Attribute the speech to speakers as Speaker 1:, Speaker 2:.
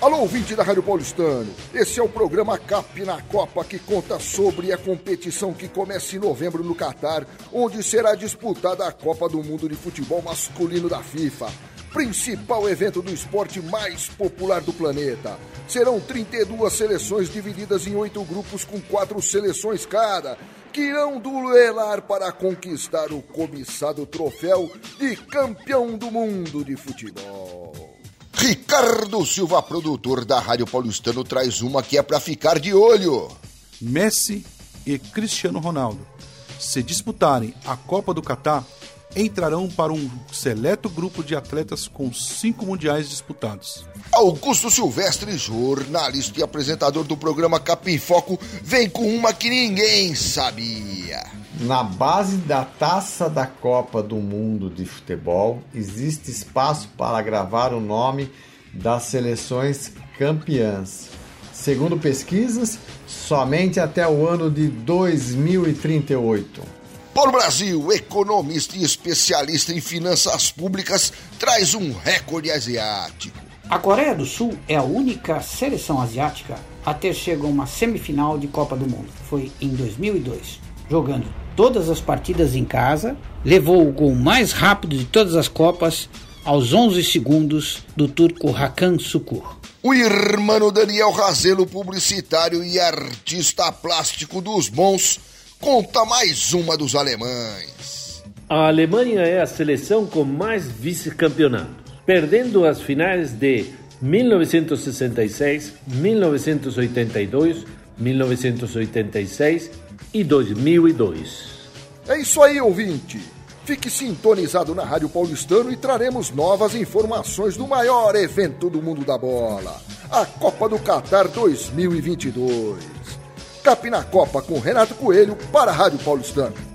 Speaker 1: Alô, ouvinte da Rádio Paulistano. Esse é o programa CAP na Copa que conta sobre a competição que começa em novembro no Catar, onde será disputada a Copa do Mundo de Futebol Masculino da FIFA. Principal evento do esporte mais popular do planeta. Serão 32 seleções divididas em oito grupos com quatro seleções cada que irão duelar para conquistar o cobiçado troféu de campeão do mundo de futebol. Ricardo Silva, produtor da Rádio Paulistano, traz uma que é para ficar de olho.
Speaker 2: Messi e Cristiano Ronaldo, se disputarem a Copa do Catar, entrarão para um seleto grupo de atletas com cinco mundiais disputados.
Speaker 1: Augusto Silvestre, jornalista e apresentador do programa Capim Foco, vem com uma que ninguém sabia.
Speaker 3: Na base da taça da Copa do Mundo de Futebol, existe espaço para gravar o nome das seleções campeãs. Segundo pesquisas, somente até o ano de 2038.
Speaker 1: Paulo Brasil, economista e especialista em finanças públicas, traz um recorde asiático.
Speaker 4: A Coreia do Sul é a única seleção asiática a ter chegado a uma semifinal de Copa do Mundo. Foi em 2002, jogando todas as partidas em casa, levou o gol mais rápido de todas as Copas aos 11 segundos do turco Hakan Sukur.
Speaker 1: O irmão Daniel Razelo, publicitário e artista plástico dos bons, conta mais uma dos alemães.
Speaker 5: A Alemanha é a seleção com mais vice-campeonatos, perdendo as finais de 1966, 1982, 1986 e 2002.
Speaker 1: É isso aí, ouvinte. Fique sintonizado na Rádio Paulistano e traremos novas informações do maior evento do mundo da bola, a Copa do Catar 2022. Cap na Copa com Renato Coelho para a Rádio Paulistano.